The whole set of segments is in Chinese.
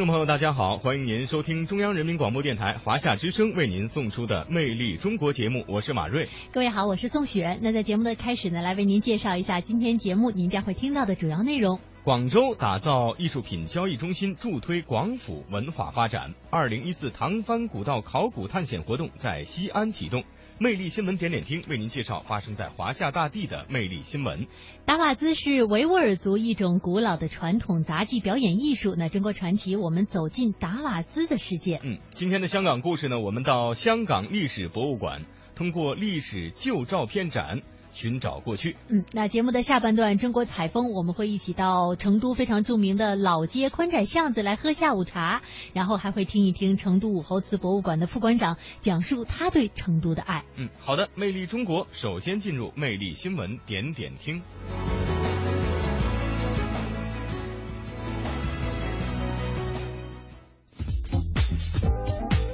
众朋友，大家好，欢迎您收听中央人民广播电台华夏之声为您送出的《魅力中国》节目，我是马瑞。各位好，我是宋雪。那在节目的开始呢，来为您介绍一下今天节目您将会听到的主要内容。广州打造艺术品交易中心，助推广府文化发展。二零一四唐番古道考古探险活动在西安启动。魅力新闻点点听为您介绍发生在华夏大地的魅力新闻。达瓦兹是维吾尔族一种古老的传统杂技表演艺术。那中国传奇，我们走进达瓦兹的世界。嗯，今天的香港故事呢，我们到香港历史博物馆，通过历史旧照片展寻找过去。嗯，那节目的下半段，中国采风，我们会一起到成都非常著名的老街宽窄巷子来喝下午茶，然后还会听一听成都武侯祠博物馆的副馆长讲述他对成都的爱。嗯，好的，魅力中国，首先进入魅力新闻点点听。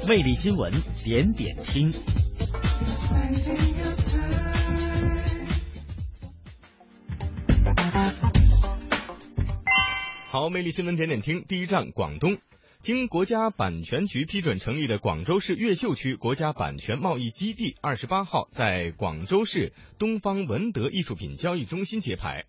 魅力新闻点点听。好，魅力新闻点点听，第一站广东。经国家版权局批准成立的广州市越秀区国家版权贸易基地，二十八号在广州市东方文德艺术品交易中心揭牌。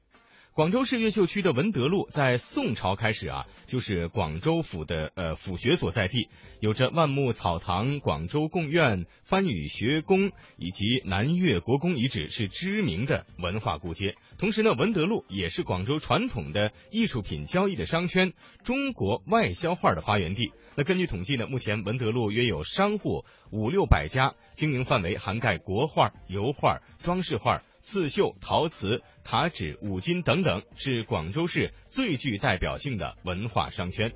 广州市越秀区的文德路，在宋朝开始啊，就是广州府的呃府学所在地，有着万木草堂、广州贡院、番禺学宫以及南越国宫遗址，是知名的文化古街。同时呢，文德路也是广州传统的艺术品交易的商圈，中国外销画的发源地。那根据统计呢，目前文德路约有商户五六百家，经营范围涵盖国画、油画、装饰画。刺绣、陶瓷、卡纸、五金等等，是广州市最具代表性的文化商圈。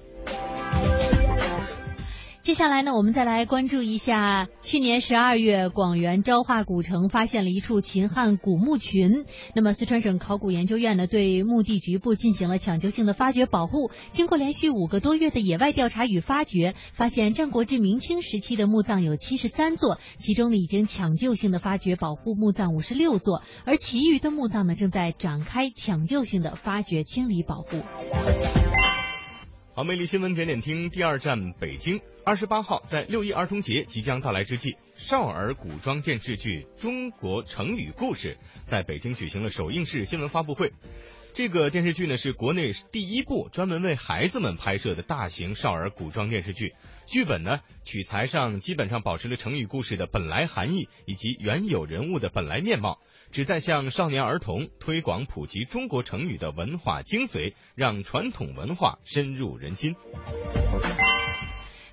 接下来呢，我们再来关注一下，去年十二月，广元昭化古城发现了一处秦汉古墓群。那么，四川省考古研究院呢，对墓地局部进行了抢救性的发掘保护。经过连续五个多月的野外调查与发掘，发现战国至明清时期的墓葬有七十三座，其中呢已经抢救性的发掘保护墓葬五十六座，而其余的墓葬呢正在展开抢救性的发掘清理保护。好，魅力新闻点点听，第二站北京。二十八号，在六一儿童节即将到来之际，少儿古装电视剧《中国成语故事》在北京举行了首映式新闻发布会。这个电视剧呢是国内第一部专门为孩子们拍摄的大型少儿古装电视剧。剧本呢取材上基本上保持了成语故事的本来含义以及原有人物的本来面貌，旨在向少年儿童推广普及中国成语的文化精髓，让传统文化深入人心。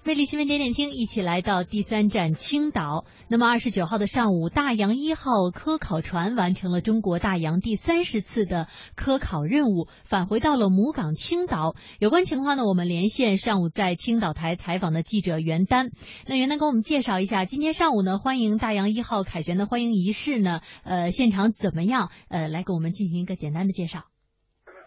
魅力新闻点点听，一起来到第三站青岛。那么二十九号的上午，大洋一号科考船完成了中国大洋第三十次的科考任务，返回到了母港青岛。有关情况呢，我们连线上午在青岛台采访的记者袁丹。那袁丹给我们介绍一下，今天上午呢，欢迎大洋一号凯旋的欢迎仪式呢，呃，现场怎么样？呃，来给我们进行一个简单的介绍。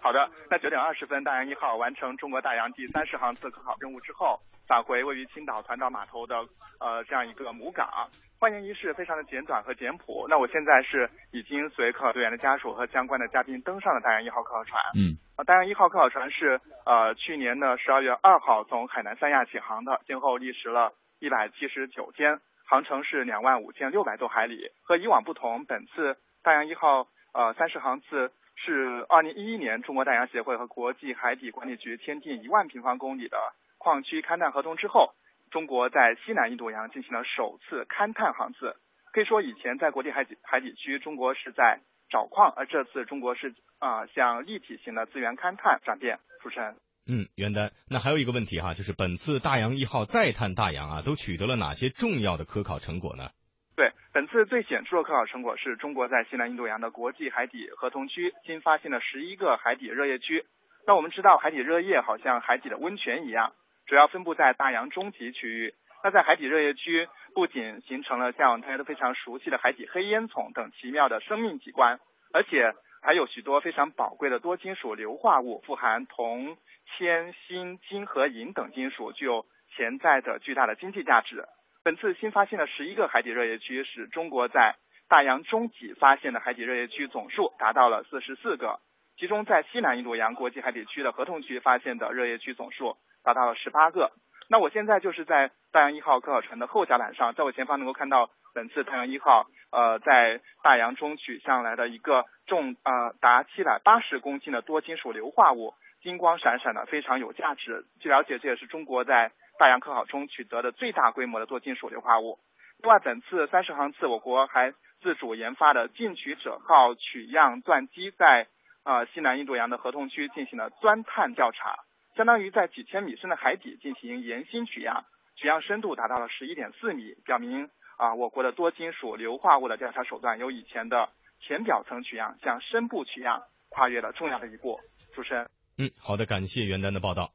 好的，那九点二十分，大洋一号完成中国大洋第三十航次科考任务之后，返回位于青岛团岛码头的呃这样一个母港。欢迎仪式非常的简短和简朴。那我现在是已经随科考队员的家属和相关的嘉宾登上了大洋一号科考船。嗯，呃，大洋一号科考船是呃去年的十二月二号从海南三亚起航的，先后历时了一百七十九天，航程是两万五千六百多海里。和以往不同，本次大洋一号呃三十航次。是二零一一年中国大洋协会和国际海底管理局签订一万平方公里的矿区勘探合同之后，中国在西南印度洋进行了首次勘探航次。可以说，以前在国际海底海底区，中国是在找矿，而这次中国是啊、向立体型的资源勘探转变。主持人。嗯，袁丹，那还有一个问题哈，就是本次大洋一号再探大洋啊，都取得了哪些重要的科考成果呢？对，本次最显著的科考成果是中国在西南印度洋的国际海底合同区新发现了十一个海底热液区。那我们知道海底热液好像海底的温泉一样，主要分布在大洋中极区域。那在海底热液区，不仅形成了像大家都非常熟悉的海底黑烟囱等奇妙的生命景观，而且还有许多非常宝贵的多金属硫化物，富含铜、铅、锌、金和银等金属，具有潜在的巨大的经济价值。本次新发现的十一个海底热液区，使中国在大洋中脊发现的海底热液区总数达到了四十四个，其中在西南印度洋国际海底区的合同区发现的热液区总数达到了十八个。那我现在就是在大洋一号科考船的后甲板上，在我前方能够看到本次太阳一号呃在大洋中取上来的一个重呃达七百八十公斤的多金属硫化物，金光闪闪的，非常有价值。据了解，这也是中国在大洋科考中取得的最大规模的多金属硫化物。另外，本次三十航次，我国还自主研发的进取者号取样钻机，在呃西南印度洋的合同区进行了钻探调查。相当于在几千米深的海底进行岩心取样，取样深度达到了十一点四米，表明啊我国的多金属硫化物的调查手段由以前的浅表层取样向深部取样跨越了重要的一步。主持人，嗯，好的，感谢袁丹的报道。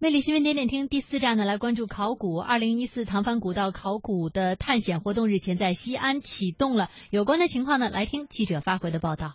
魅力新闻点点听第四站呢，来关注考古。二零一四唐番古道考古的探险活动日前在西安启动了，有关的情况呢，来听记者发回的报道。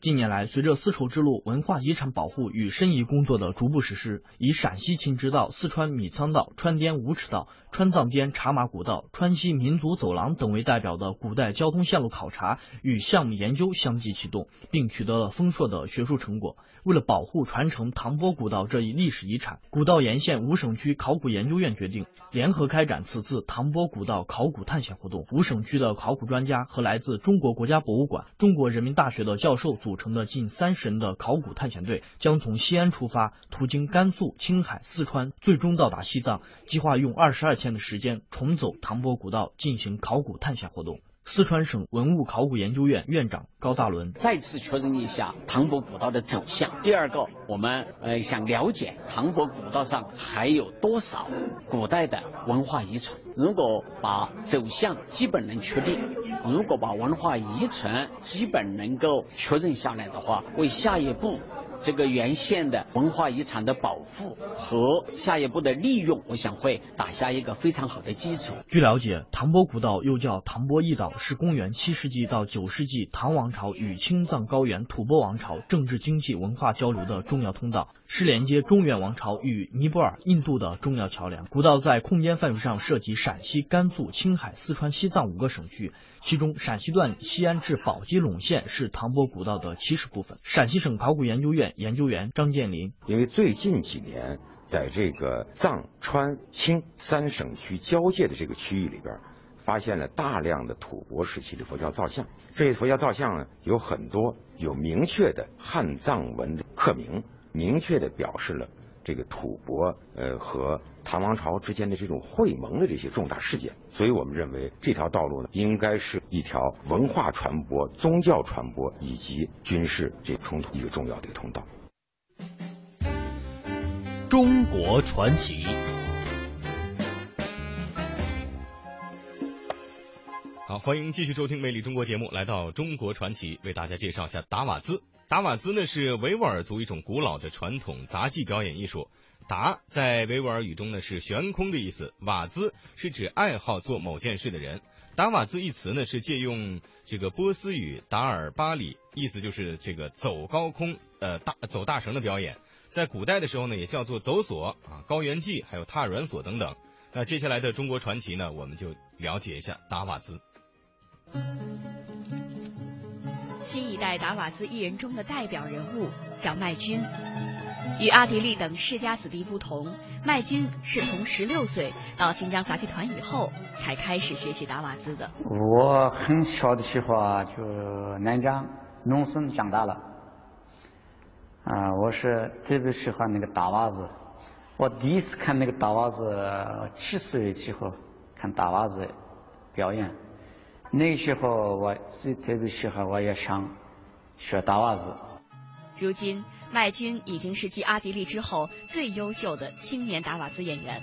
近年来，随着丝绸之路文化遗产保护与申遗工作的逐步实施，以陕西秦直道、四川米仓道、川滇五尺道、川藏滇茶马古道、川西民族走廊等为代表的古代交通线路考察与项目研究相继启动，并取得了丰硕的学术成果。为了保护传承唐波古道这一历史遗产，古道沿线五省区考古研究院决定联合开展此次唐波古道考古探险活动。五省区的考古专家和来自中国国家博物馆、中国人民大学的教授组。组成的近三十人的考古探险队将从西安出发，途经甘肃、青海、四川，最终到达西藏。计划用二十二天的时间重走唐波古道，进行考古探险活动。四川省文物考古研究院院长高大伦再次确认一下唐伯古道的走向。第二个，我们呃想了解唐伯古道上还有多少古代的文化遗存。如果把走向基本能确定，如果把文化遗存基本能够确认下来的话，为下一步。这个原线的文化遗产的保护和下一步的利用，我想会打下一个非常好的基础。据了解，唐波古道又叫唐波驿道，是公元七世纪到九世纪唐王朝与青藏高原吐蕃王朝政治、经济、文化交流的重要通道，是连接中原王朝与尼泊尔、印度的重要桥梁。古道在空间范围上涉及陕西、甘肃、青海、四川、西藏五个省区。其中陕西段西安至宝鸡陇线是唐波古道的起始部分。陕西省考古研究院研究员张建林，因为最近几年在这个藏川青三省区交界的这个区域里边，发现了大量的吐蕃时期的佛教造像。这些佛教造像呢，有很多有明确的汉藏文的刻名，明确的表示了。这个吐蕃呃和唐王朝之间的这种会盟的这些重大事件，所以我们认为这条道路呢，应该是一条文化传播、宗教传播以及军事这冲突一个重要的一个通道。中国传奇。好，欢迎继续收听《魅力中国》节目，来到中国传奇，为大家介绍一下达瓦兹。达瓦兹呢是维吾尔族一种古老的传统杂技表演艺术。达在维吾尔语中呢是悬空的意思，瓦兹是指爱好做某件事的人。达瓦兹一词呢是借用这个波斯语达尔巴里，意思就是这个走高空呃大走大绳的表演。在古代的时候呢也叫做走索啊、高原祭，还有踏软索等等。那接下来的中国传奇呢，我们就了解一下达瓦兹。新一代达瓦兹艺人中的代表人物叫麦军，与阿迪力等世家子弟不同，麦军是从十六岁到新疆杂技团以后才开始学习达瓦兹的。我很小的时候啊，就南疆农村长大了，啊，我是特别喜欢那个达瓦兹。我第一次看那个达瓦兹，七岁的时候看达瓦兹表演。那时候我最特别喜欢，我也想学达瓦兹。如今，麦军已经是继阿迪力之后最优秀的青年达瓦兹演员。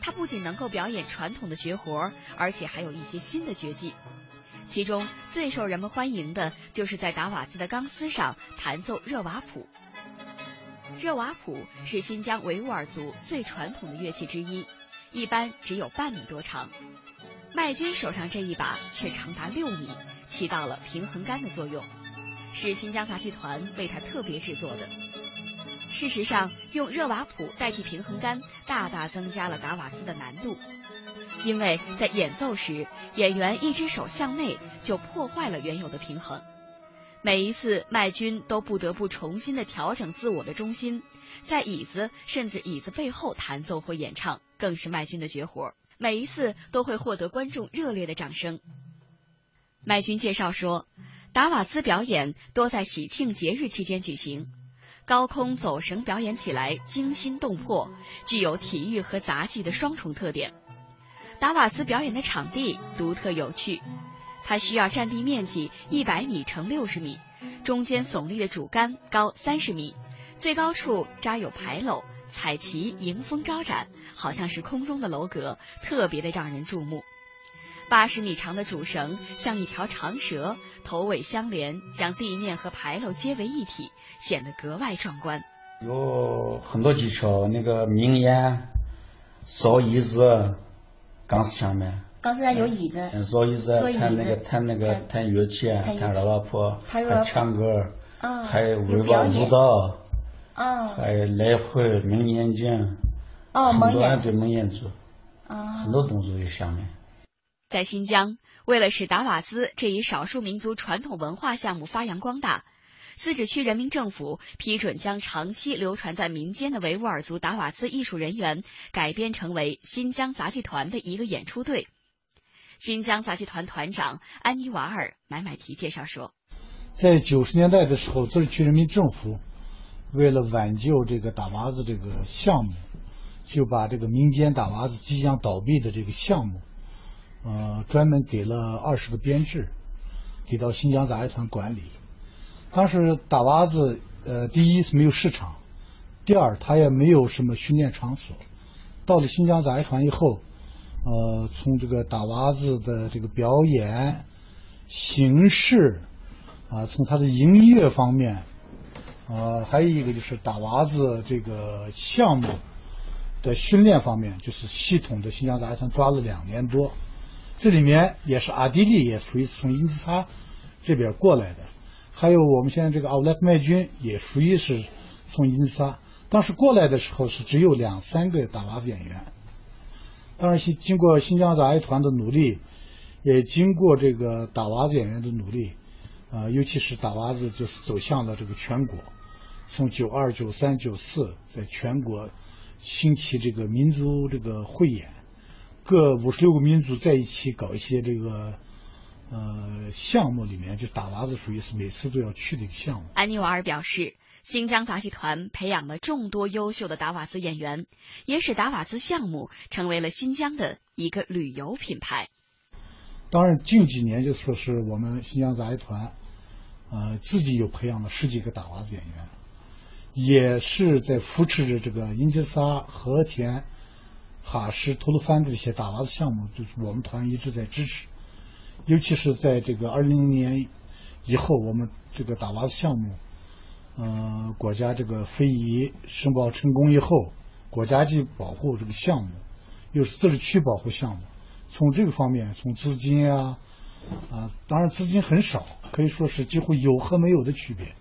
他不仅能够表演传统的绝活，而且还有一些新的绝技。其中最受人们欢迎的就是在达瓦兹的钢丝上弹奏热瓦普。热瓦普是新疆维吾尔族最传统的乐器之一，一般只有半米多长。麦军手上这一把却长达六米，起到了平衡杆的作用，是新疆杂技团为他特别制作的。事实上，用热瓦普代替平衡杆，大大增加了达瓦兹的难度，因为在演奏时，演员一只手向内就破坏了原有的平衡。每一次，麦军都不得不重新的调整自我的中心，在椅子甚至椅子背后弹奏或演唱，更是麦军的绝活。每一次都会获得观众热烈的掌声。麦军介绍说，达瓦兹表演多在喜庆节日期间举行，高空走绳表演起来惊心动魄，具有体育和杂技的双重特点。达瓦兹表演的场地独特有趣。它需要占地面积一百米乘六十米，中间耸立的主杆高三十米，最高处扎有牌楼，彩旗迎风招展，好像是空中的楼阁，特别的让人注目。八十米长的主绳像一条长蛇，头尾相连，将地面和牌楼接为一体，显得格外壮观。有很多技巧，那个鸣烟、扫椅子、钢丝下面。钢丝上有椅子，坐椅子，弹那个弹那个弹乐器，弹热瓦普，还唱歌，还有舞蹈舞蹈，还有来回蒙眼睛，哦，蒙眼对蒙眼睛，很多动作在下面。在新疆，为了使达瓦孜这一少数民族传统文化项目发扬光大，自治区人民政府批准将长期流传在民间的维吾尔族达瓦孜艺术人员改编成为新疆杂技团的一个演出队。新疆杂技团团长安妮瓦尔买买提介绍说，在九十年代的时候，自治区人民政府为了挽救这个打娃子这个项目，就把这个民间打娃子即将倒闭的这个项目，呃，专门给了二十个编制，给到新疆杂技团管理。当时打娃子，呃，第一是没有市场，第二他也没有什么训练场所。到了新疆杂技团以后。呃，从这个打娃子的这个表演形式啊，从他的音乐方面，呃，还有一个就是打娃子这个项目的训练方面，就是系统的新疆杂技团抓了两年多。这里面也是阿迪力也属于从英兹差这边过来的，还有我们现在这个奥莱克麦军也属于是从英兹差。当时过来的时候是只有两三个打娃子演员。当然，新经过新疆杂技团的努力，也经过这个打娃子演员的努力，啊，尤其是打娃子就是走向了这个全国，从九二、九三、九四，在全国兴起这个民族这个汇演，各五十六个民族在一起搞一些这个呃项目里面，就打娃子属于是每次都要去的一个项目。安尼瓦尔表示。新疆杂技团培养了众多优秀的达瓦兹演员，也使达瓦兹项目成为了新疆的一个旅游品牌。当然，近几年就说是我们新疆杂技团，呃，自己有培养了十几个打瓦子演员，也是在扶持着这个英吉沙、和田、哈什、吐鲁番的这些打瓦子项目，就是我们团一直在支持。尤其是在这个二零零年以后，我们这个打瓦子项目。嗯，国家这个非遗申报成功以后，国家级保护这个项目，又是自治区保护项目，从这个方面，从资金啊，啊，当然资金很少，可以说是几乎有和没有的区别。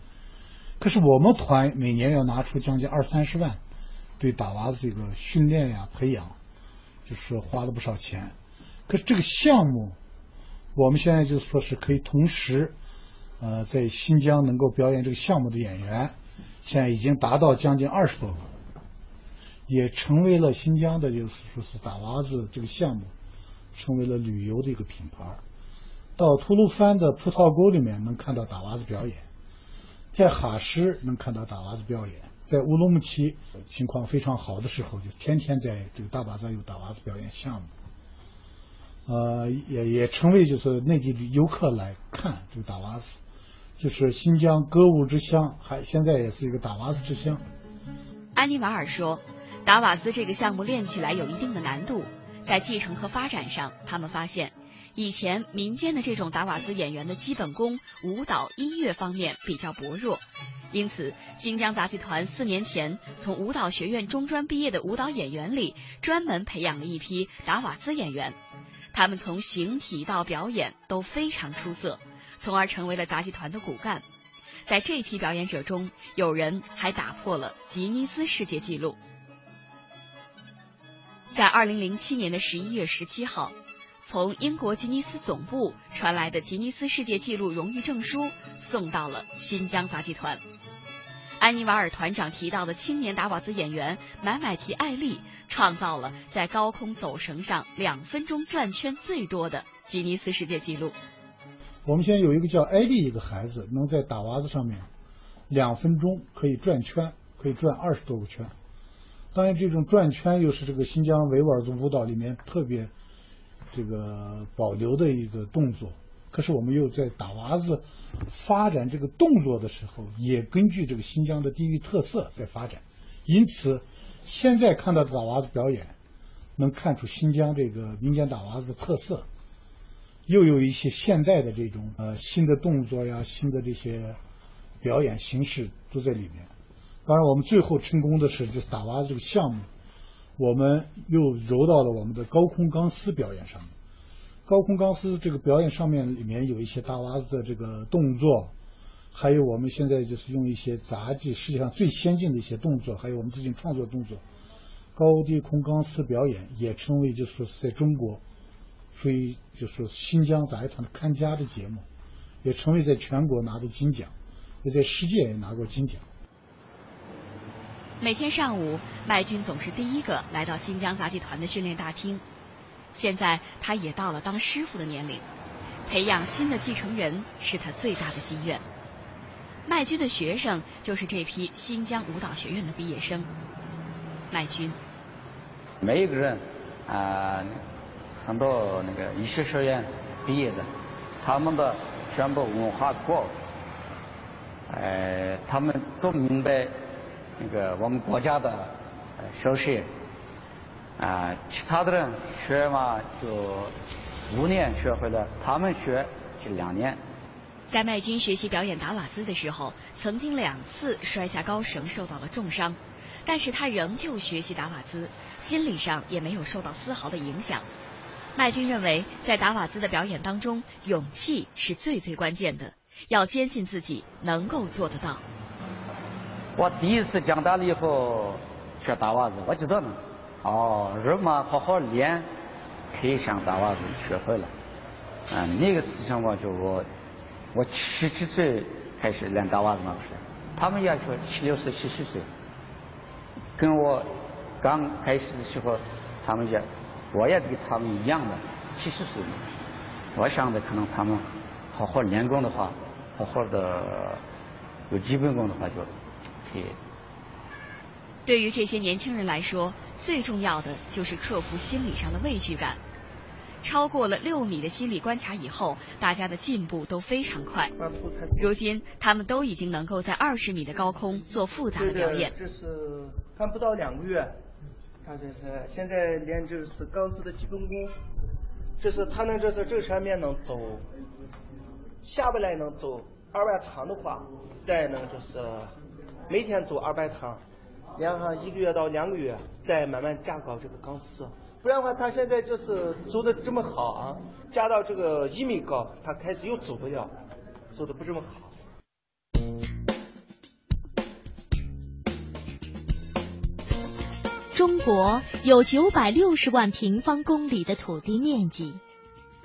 可是我们团每年要拿出将近二三十万，对打娃子这个训练呀、培养，就是花了不少钱。可是这个项目，我们现在就说是可以同时。呃，在新疆能够表演这个项目的演员，现在已经达到将近二十多个，也成为了新疆的，就是说是打娃子这个项目，成为了旅游的一个品牌。到吐鲁番的葡萄沟里面能看到打娃子表演，在哈什能看到打娃子表演，在乌鲁木齐情况非常好的时候，就天天在这个大巴扎有打娃子表演项目。呃，也也成为就是内地游客来看这个打娃子。就是新疆歌舞之乡，还现在也是一个打瓦子之乡。安妮瓦尔说，打瓦兹这个项目练起来有一定的难度，在继承和发展上，他们发现以前民间的这种达瓦兹演员的基本功，舞蹈、音乐方面比较薄弱，因此新疆杂技团四年前从舞蹈学院中专毕业的舞蹈演员里，专门培养了一批达瓦兹演员，他们从形体到表演都非常出色，从而成为了杂技团的骨干。在这批表演者中，有人还打破了吉尼斯世界纪录。在二零零七年的十一月十七号。从英国吉尼斯总部传来的吉尼斯世界纪录荣誉证书送到了新疆杂技团。安尼瓦尔团长提到的青年达瓦兹演员买买提艾丽创造了在高空走绳上两分钟转圈最多的吉尼斯世界纪录。我们现在有一个叫艾丽一个孩子，能在打娃子上面两分钟可以转圈，可以转二十多个圈。当然，这种转圈又是这个新疆维吾尔族舞蹈里面特别。这个保留的一个动作，可是我们又在打娃子发展这个动作的时候，也根据这个新疆的地域特色在发展。因此，现在看到的打娃子表演，能看出新疆这个民间打娃子的特色，又有一些现代的这种呃新的动作呀、新的这些表演形式都在里面。当然，我们最后成功的是就是打娃子这个项目。我们又揉到了我们的高空钢丝表演上面。高空钢丝这个表演上面里面有一些大娃子的这个动作，还有我们现在就是用一些杂技世界上最先进的一些动作，还有我们自己创作动作。高低空钢丝表演也成为就是说在中国属于就是新疆杂技团的看家的节目，也成为在全国拿的金奖，也在世界也拿过金奖。每天上午，麦军总是第一个来到新疆杂技团的训练大厅。现在他也到了当师傅的年龄，培养新的继承人是他最大的心愿。麦军的学生就是这批新疆舞蹈学院的毕业生。麦军，每一个人啊，很多那个艺术学院毕业的，他们的全部文化课，呃，他们都明白。那个我们国家的学习啊，其他的人学嘛就五年学会了，他们学就两年。在麦军学习表演达瓦兹的时候，曾经两次摔下高绳受到了重伤，但是他仍旧学习达瓦兹，心理上也没有受到丝毫的影响。麦军认为，在达瓦兹的表演当中，勇气是最最关键的，要坚信自己能够做得到。我第一次长大了以后学打袜子，我知道了。哦，人嘛，好好练，可以上打袜子学会了。嗯，那个事情我就我我十七岁开始练打袜子嘛，不是？他们要求七六岁、七十岁，跟我刚开始的时候，他们也我也跟他们一样的七十岁。我想的可能他们好好练功的话，好好的有基本功的话就。对于这些年轻人来说，最重要的就是克服心理上的畏惧感。超过了六米的心理关卡以后，大家的进步都非常快。如今，他们都已经能够在二十米的高空做复杂的表演。这是看不到两个月，他这是现在练这是钢丝的基本功。这是他能这是这上面能走，下不来能走二外堂的话，再能就是。每天做二百趟，然后一个月到两个月，再慢慢加高这个钢丝。不然的话，他现在就是走的这么好啊，加到这个一米高，他开始又走不了，走的不这么好。中国有九百六十万平方公里的土地面积，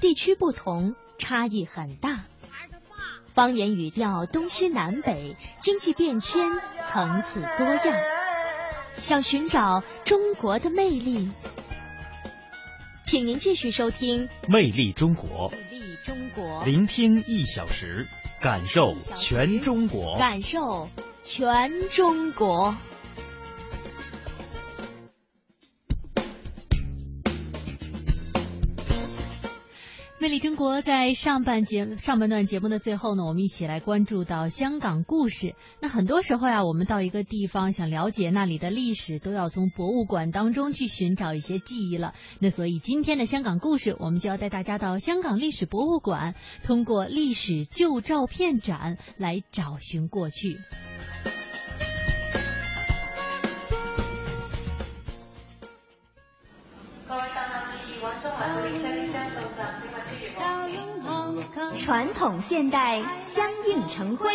地区不同，差异很大。方言语调东西南北，经济变迁层次多样。想寻找中国的魅力，请您继续收听《魅力中国》，魅力中国，聆听一小时，感受全中国，感受全中国。魅李真国在上半节上半段节目的最后呢，我们一起来关注到香港故事。那很多时候呀，我们到一个地方想了解那里的历史，都要从博物馆当中去寻找一些记忆了。那所以今天的香港故事，我们就要带大家到香港历史博物馆，通过历史旧照片展来找寻过去。传统现代相映成辉，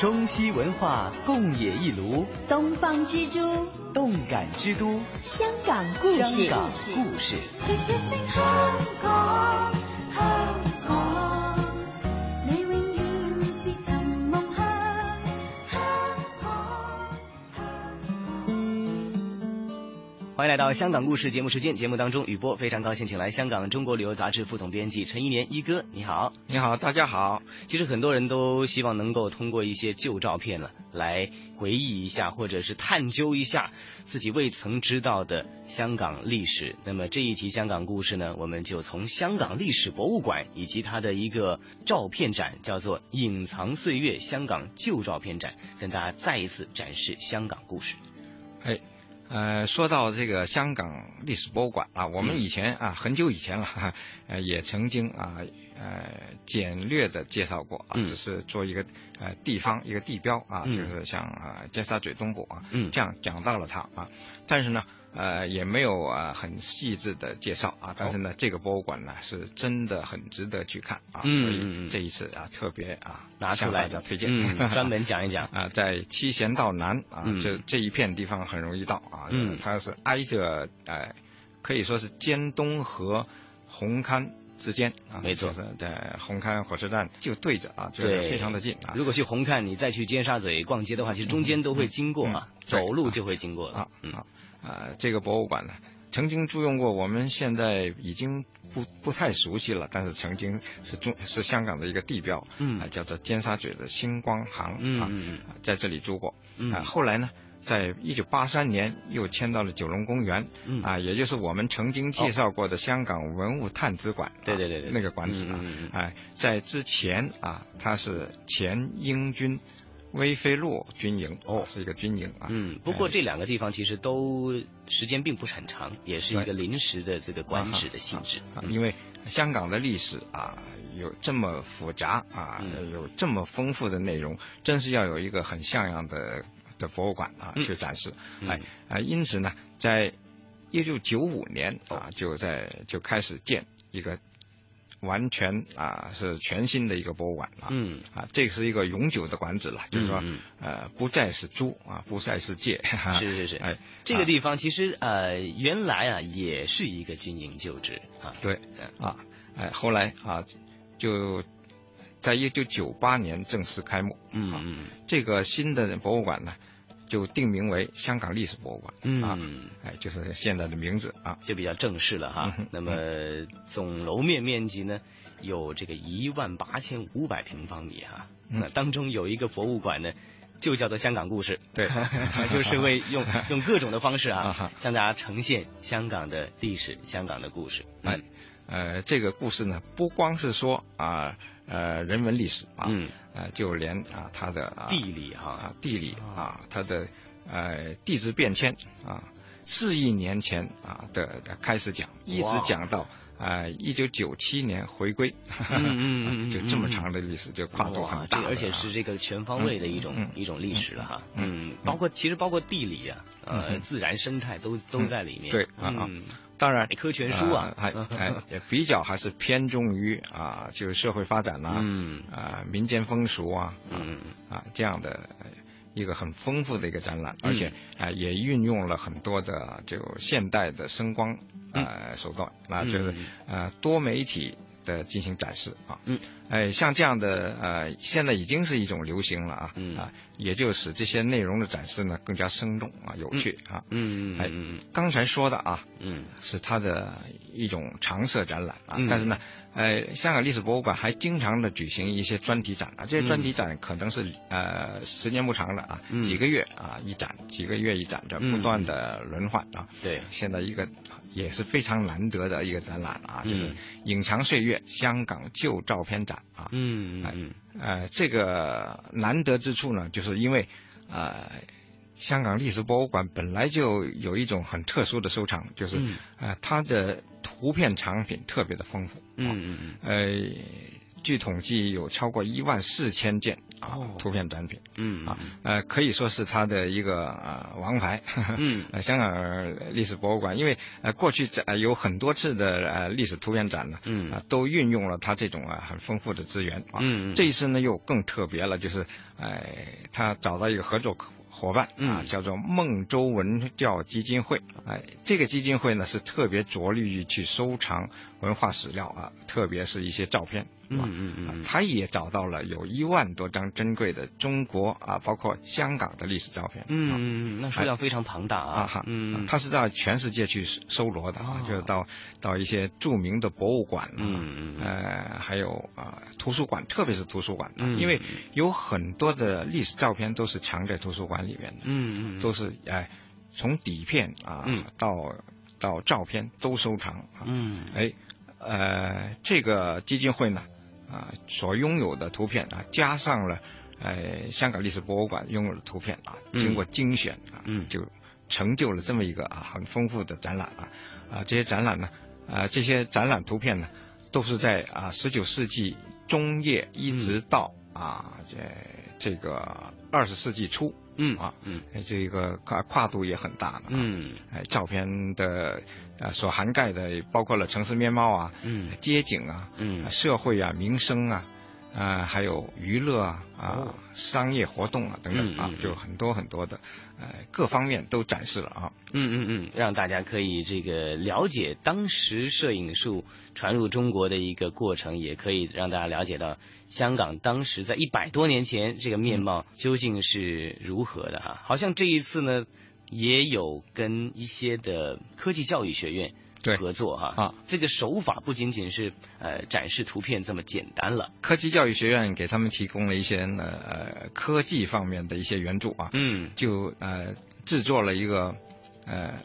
中西文化共冶一炉，东方之珠，动感之都，香港故事，香港故事。来到香港故事节目时间，节目当中，雨波非常高兴请来香港中国旅游杂志副总编辑陈一年一哥，你好，你好，大家好。其实很多人都希望能够通过一些旧照片呢，来回忆一下，或者是探究一下自己未曾知道的香港历史。那么这一集香港故事呢，我们就从香港历史博物馆以及它的一个照片展，叫做“隐藏岁月香港旧照片展”，跟大家再一次展示香港故事。哎。呃，说到这个香港历史博物馆啊，我们以前啊，很久以前了，呃，也曾经啊，呃，简略的介绍过啊，只是做一个呃地方一个地标啊，就是像啊尖沙咀东部啊，这样讲到了它啊，但是呢。呃，也没有啊很细致的介绍啊，但是呢，这个博物馆呢是真的很值得去看啊，所以这一次啊特别啊拿出来的推荐，专门讲一讲啊，在七贤道南啊，这这一片地方很容易到啊，它是挨着呃，可以说是尖东和红磡之间啊，没错，在红磡火车站就对着啊，就是非常的近啊。如果去红磡，你再去尖沙咀逛街的话，其实中间都会经过啊，走路就会经过啊，嗯。啊，这个博物馆呢，曾经租用过，我们现在已经不不太熟悉了，但是曾经是中是香港的一个地标，嗯，啊，叫做尖沙咀的星光行，嗯嗯嗯，在这里租过，啊，后来呢，在一九八三年又迁到了九龙公园，嗯，啊，也就是我们曾经介绍过的香港文物探知馆，对对对对，那个馆子啊，哎，在之前啊，它是前英军。威菲路军营哦，是一个军营啊。嗯，不过这两个地方其实都时间并不是很长，也是一个临时的这个馆址的性质。因为香港的历史啊，有这么复杂啊，有这么丰富的内容，真是要有一个很像样的的博物馆啊去展示。哎啊，因此呢，在一九九五年啊，就在就开始建一个。完全啊是全新的一个博物馆啊，嗯。啊，这是一个永久的馆址了，就是说呃不再是租啊，不再是借，是是是，哎，这个地方其实呃原来啊也是一个军营旧址啊，对，啊，哎后来啊就在一九九八年正式开幕，嗯嗯，这个新的博物馆呢。就定名为香港历史博物馆，嗯，哎，就是现在的名字啊，就比较正式了哈。那么总楼面面积呢，有这个一万八千五百平方米哈。那当中有一个博物馆呢，就叫做香港故事，对，就是为用 用各种的方式啊，向大家呈现香港的历史、香港的故事。哎，呃，这个故事呢，不光是说啊。呃，人文历史啊，嗯，呃，就连啊，它的地理哈，地理啊，它的呃地质变迁啊，四亿年前啊的开始讲，一直讲到啊一九九七年回归，嗯嗯 嗯，就这么长的历史，就跨度很大，而且是这个全方位的一种一种历史了哈，嗯，包括其实包括地理啊，呃，自然生态都都在里面，对啊。当然，百科全书啊，还还也比较还是偏重于啊，就是社会发展呐，嗯。啊，民间风俗啊，嗯。啊这样的一个很丰富的一个展览，而且啊也运用了很多的就现代的声光啊手段，啊就是呃多媒体的进行展示啊。嗯，哎，像这样的呃，现在已经是一种流行了啊。嗯啊，也就使这些内容的展示呢更加生动啊，有趣啊。嗯嗯哎，刚才说的啊，嗯，是它的一种常设展览啊，嗯但是呢。呃，香港历史博物馆还经常的举行一些专题展啊，这些专题展可能是呃时间不长了啊，嗯几个月啊一展，几个月一展，这不断的轮换啊。对，现在一个也是非常难得的一个展览啊，就是嗯隐藏岁月香港旧照片展啊。嗯嗯呃，这个难得之处呢，就是因为呃。香港历史博物馆本来就有一种很特殊的收藏，就是，嗯呃，它的图片藏品特别的丰富。嗯嗯嗯。呃，据统计有超过一万四千件啊、图片展品。嗯啊，呃，可以说是它的一个呃王牌。嗯。呃，香港历史博物馆，因为呃过去呃有很多次的呃历史图片展呢，嗯啊、都运用了它这种啊很丰富的资源啊。嗯嗯这一次呢又更特别了，就是呃他找到一个合作伙伴啊，叫做孟州文教基金会。哎，这个基金会呢是特别着力于去收藏文化史料啊，特别是一些照片。嗯嗯嗯，他也找到了有一万多张珍贵的中国啊，包括香港的历史照片。嗯嗯嗯，那数量非常庞大啊。哈，嗯，他是到全世界去搜罗的啊，就是到到一些著名的博物馆，嗯嗯，呃，还有啊图书馆，特别是图书馆，嗯因为有很多的历史照片都是藏在图书馆里面的，嗯嗯，都是哎从底片啊到到照片都收藏，嗯，哎，呃，这个基金会呢。啊，所拥有的图片啊，加上了呃香港历史博物馆拥有的图片啊，经过精选啊，嗯，就成就了这么一个啊很丰富的展览啊啊这些展览呢啊这些展览图片呢都是在啊十九世纪中叶一直到、啊这这个二十世纪初。嗯啊，嗯，这个跨跨度也很大的，嗯，哎，照片的呃所涵盖的包括了城市面貌啊，嗯，街景啊，嗯，社会啊，民生啊，啊，还有娱乐啊，啊，哦商业活动啊等等啊嗯嗯，就很多很多的，呃，各方面都展示了啊。嗯嗯嗯，让大家可以这个了解当时摄影术传入中国的一个过程，也可以让大家了解到香港当时在一百多年前这个面貌究竟是如何的哈。好像这一次呢，也有跟一些的科技教育学院。合作哈。啊，这个手法不仅仅是呃展示图片这么简单了。科技教育学院给他们提供了一些呢呃科技方面的一些援助啊，嗯，就呃制作了一个。呃，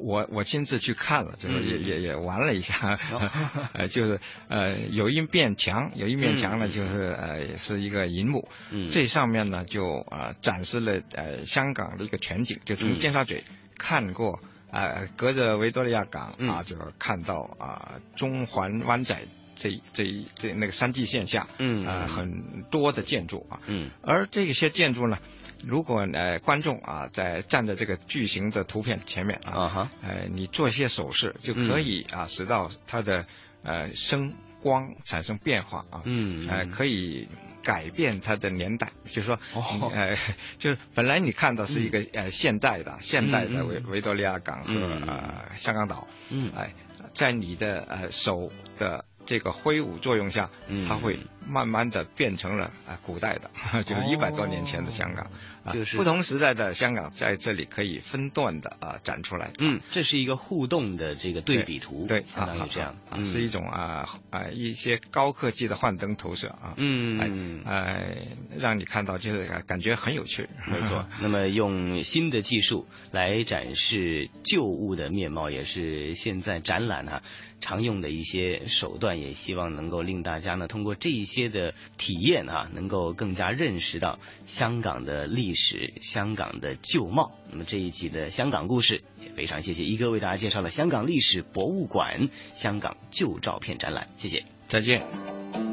我我亲自去看了，就是也、嗯、也也玩了一下，呃，就是呃有一面墙，有一面墙呢，嗯、就是呃是一个银幕，嗯，这上面呢就呃展示了呃香港的一个全景，就从尖沙咀看过。啊、呃，隔着维多利亚港啊，就看到啊中环湾仔这这这那个山际线下，嗯很多的建筑啊，嗯，而这些建筑呢，如果呃观众啊在站在这个巨型的图片前面啊，啊哈，呃你做一些手势就可以啊使到它的呃声光产生变化啊，嗯，呃可以。改变它的年代，就是说，哦、呃，就是本来你看到是一个、嗯、呃现代的现代的维维多利亚港和、嗯、呃香港岛，嗯，哎、呃，在你的呃手的这个挥舞作用下，嗯，它会慢慢的变成了啊、呃、古代的，就是一百多年前的香港，哦、就是不同时代的香港在这里可以分段的啊、呃、展出来，嗯，这是一个互动的这个对比图，对，相当于这样，啊，是一种啊啊一些高科技的幻灯投射啊，嗯，哎，让你看到就是感觉很有趣，没错。那么用新的技术来展示旧物的面貌，也是现在展览啊常用的一些手段，也希望能够令大家呢通过这一些的体验啊，能够更加认识到香港的历史、香港的旧貌。那么这一集的香港故事也非常谢谢一哥为大家介绍了香港历史博物馆香港旧照片展览，谢谢，再见。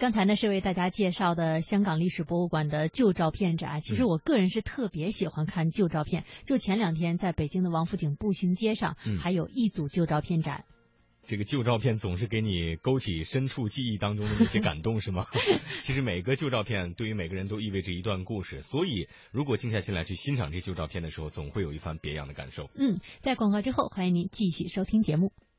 刚才呢是为大家介绍的香港历史博物馆的旧照片展。其实我个人是特别喜欢看旧照片，就前两天在北京的王府井步行街上，还有一组旧照片展。这个旧照片总是给你勾起深处记忆当中的那些感动，是吗？其实每个旧照片对于每个人都意味着一段故事，所以如果静下心来去欣赏这旧照片的时候，总会有一番别样的感受。嗯，在广告之后，欢迎您继续收听节目。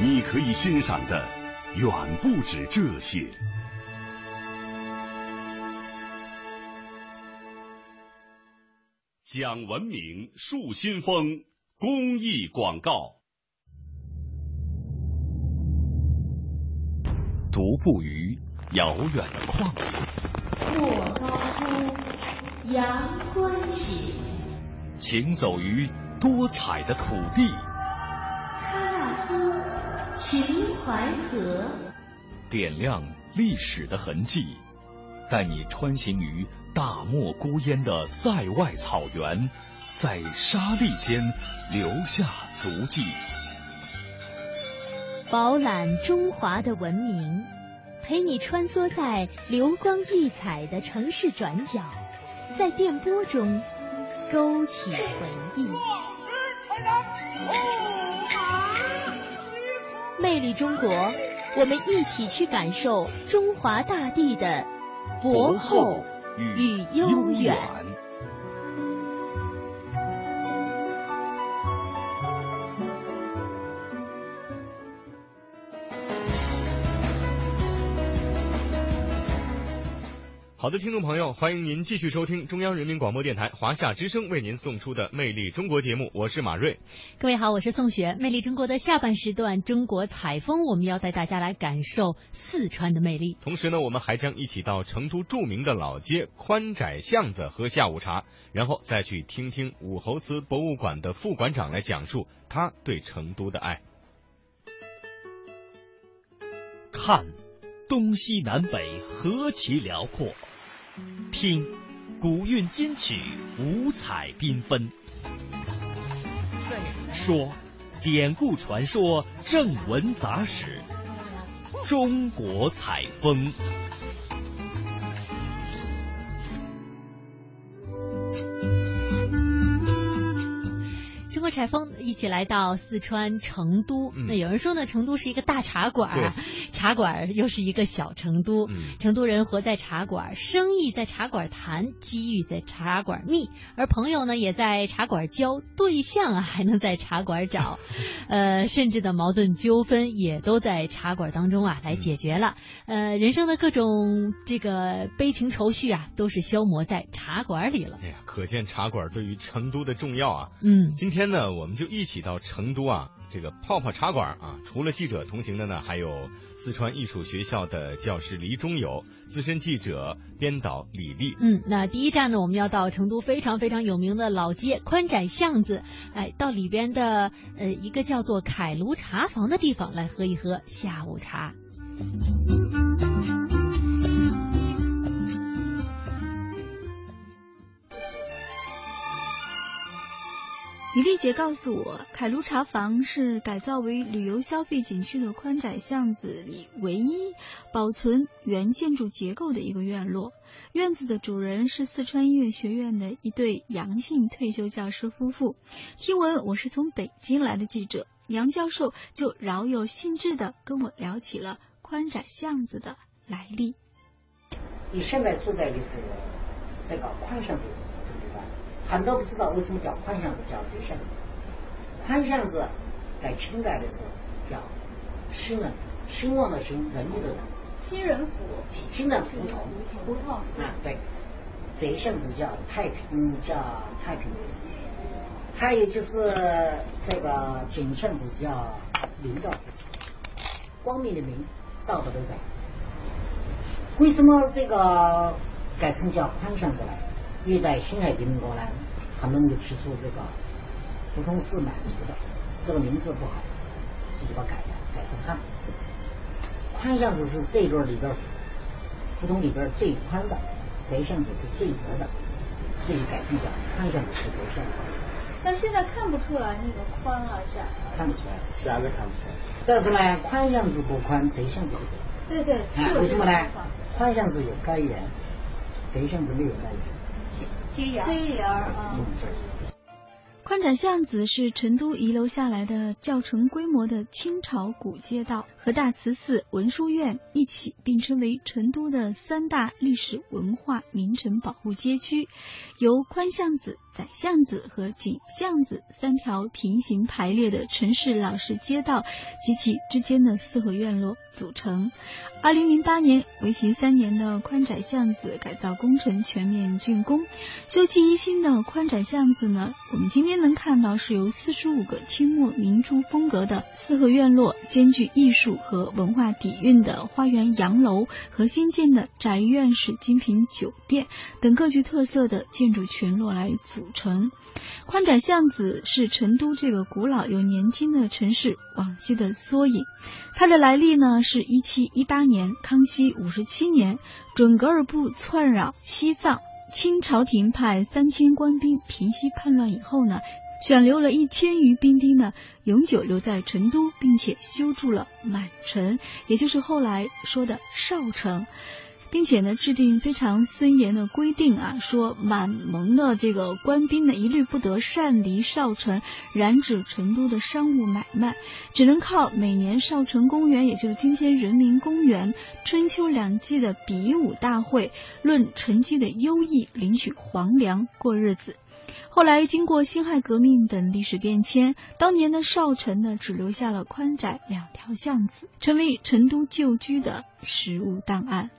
你可以欣赏的远不止这些。讲文明树新风公益广告。独步于遥远的旷野，莫高窟阳关雪，行走于多彩的土地，秦淮河，点亮历史的痕迹。带你穿行于大漠孤烟的塞外草原，在沙砾间留下足迹，饱览中华的文明，陪你穿梭在流光溢彩的城市转角，在电波中勾起回忆。魅力中国，我们一起去感受中华大地的。博厚与悠远。好的，听众朋友，欢迎您继续收听中央人民广播电台华夏之声为您送出的《魅力中国》节目，我是马瑞。各位好，我是宋雪。《魅力中国》的下半时段，中国采风，我们要带大家来感受四川的魅力。同时呢，我们还将一起到成都著名的老街宽窄巷子喝下午茶，然后再去听听武侯祠博物馆的副馆长来讲述他对成都的爱。看，东西南北何其辽阔。听，古韵金曲五彩缤纷。说，典故传说正文杂史。中国采风。过采风，一起来到四川成都。那有人说呢，成都是一个大茶馆，茶馆又是一个小成都。成都人活在茶馆，生意在茶馆谈，机遇在茶馆觅，而朋友呢也在茶馆交，对象啊 还能在茶馆找，呃，甚至的矛盾纠纷也都在茶馆当中啊来解决了。呃，人生的各种这个悲情愁绪啊，都是消磨在茶馆里了。哎呀，可见茶馆对于成都的重要啊。嗯，今天呢，我们就一起到成都啊，这个泡泡茶馆啊。除了记者同行的呢，还有四川艺术学校的教师黎中友、资深记者、编导李丽。嗯，那第一站呢，我们要到成都非常非常有名的老街宽窄巷子，哎，到里边的呃一个叫做凯卢茶房的地方来喝一喝下午茶。李丽姐告诉我，凯卢茶房是改造为旅游消费景区的宽窄巷子里唯一保存原建筑结构的一个院落。院子的主人是四川音乐学院的一对杨姓退休教师夫妇。听闻我是从北京来的记者，杨教授就饶有兴致地跟我聊起了宽窄巷子的来历。你现在住在的是这个宽巷子。很多不知道为什么叫宽巷子，叫窄巷子。宽巷子在清代的时候叫兴人，兴旺的兴，人民的人。新人府。新人胡同。胡同。啊，对。窄巷子叫太平，嗯，叫太平。还有就是这个景巷子叫明道光明的明，道德的道。为什么这个改成叫宽巷子呢？历代辛亥革命过来，他们就提出这个胡同是满族的，这个名字不好，所以就把改了，改成汉。宽巷子是这一段里边胡同里边最宽的，窄巷子是最窄的，所以改成叫宽巷子和窄巷子。但现在看不出来那个宽啊窄。看不出来，现在看不出来。但是呢，宽巷子不宽，窄巷子不窄。对对。为什么呢？宽巷子有盖檐，窄巷子没有盖檐。接檐啊！宽窄巷子是成都遗留下来的较成规模的清朝古街道，和大慈寺、文殊院一起并称为成都的三大历史文化名城保护街区，由宽巷子、窄巷子和井巷子三条平行排列的城市老式街道及其之间的四合院落组成。二零零八年，为期三年的宽窄巷子改造工程全面竣工。修葺一新的宽窄巷子呢，我们今天能看到是由四十五个清末明初风格的四合院落，兼具艺术和文化底蕴的花园洋楼和新建的宅院式精品酒店等各具特色的建筑群落来组城。宽窄巷子是成都这个古老又年轻的城市往昔的缩影。它的来历呢，是一七一八年，康熙五十七年，准噶尔部窜扰西藏，清朝廷派三千官兵平息叛乱以后呢，选留了一千余兵丁呢，永久留在成都，并且修筑了满城，也就是后来说的少城。并且呢，制定非常森严的规定啊，说满蒙的这个官兵呢，一律不得擅离少城，染指成都的商务买卖，只能靠每年少城公园，也就是今天人民公园春秋两季的比武大会，论成绩的优异，领取皇粮过日子。后来经过辛亥革命等历史变迁，当年的少城呢，只留下了宽窄两条巷子，成为成都旧居的实物档案。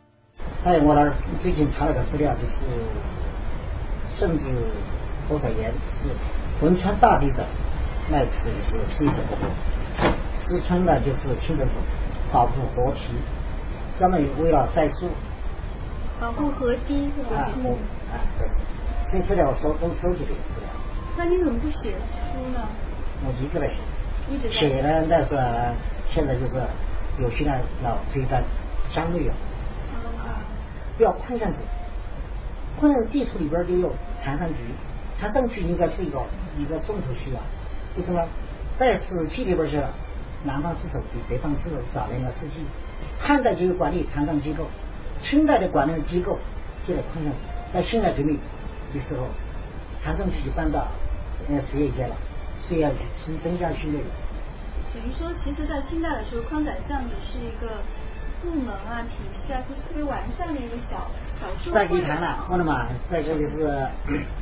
哎，我那儿最近查了个资料，就是甚至多少年是汶川大地震那次是地震四川呢就是清政府保护河堤，专门为了栽树，保护河堤是吧？嗯，啊对，这资料我收都收集的资料。那你怎么不写书呢？我一直在写，一直写呢，但是现在就是有些呢要推翻，相对有。要宽巷子，宽巷子地图里边就有长沙局，长沙局应该是一个一个重头戏啊。为什么？在史记里边是南方四守比北方四守早两个世纪，汉代就有管理长沙机构，清代的管理机构就在宽巷子。在辛亥革命的时候，长沙局就搬到呃实业街了，所以要增增加训练。等于说，其实，在清代的时候，宽窄巷子是一个部门啊、体系啊，就是特别完善的一个小小社会。再给谈了，我的妈，在这里是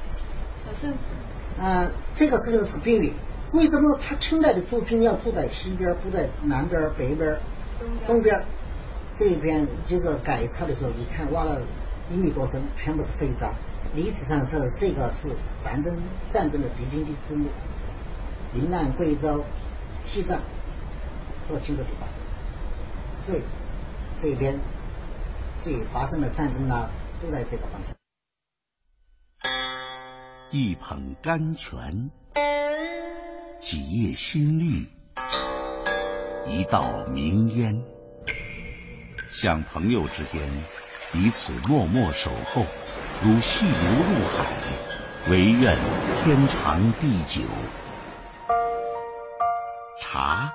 小政府。啊，这个是个是边缘。为什么他清代的驻军要住在西边，住在南边、北边、东边？这一边就是改造的时候，你看挖了一米多深，全部是废渣。历史上是这个是战争战争的必经的之路，云南、贵州。西藏都经过地方，所以这边所以发生的战争呢，都在这个方向。一捧甘泉，几叶新绿，一道明烟，像朋友之间彼此默默守候，如细流入海，唯愿天长地久。茶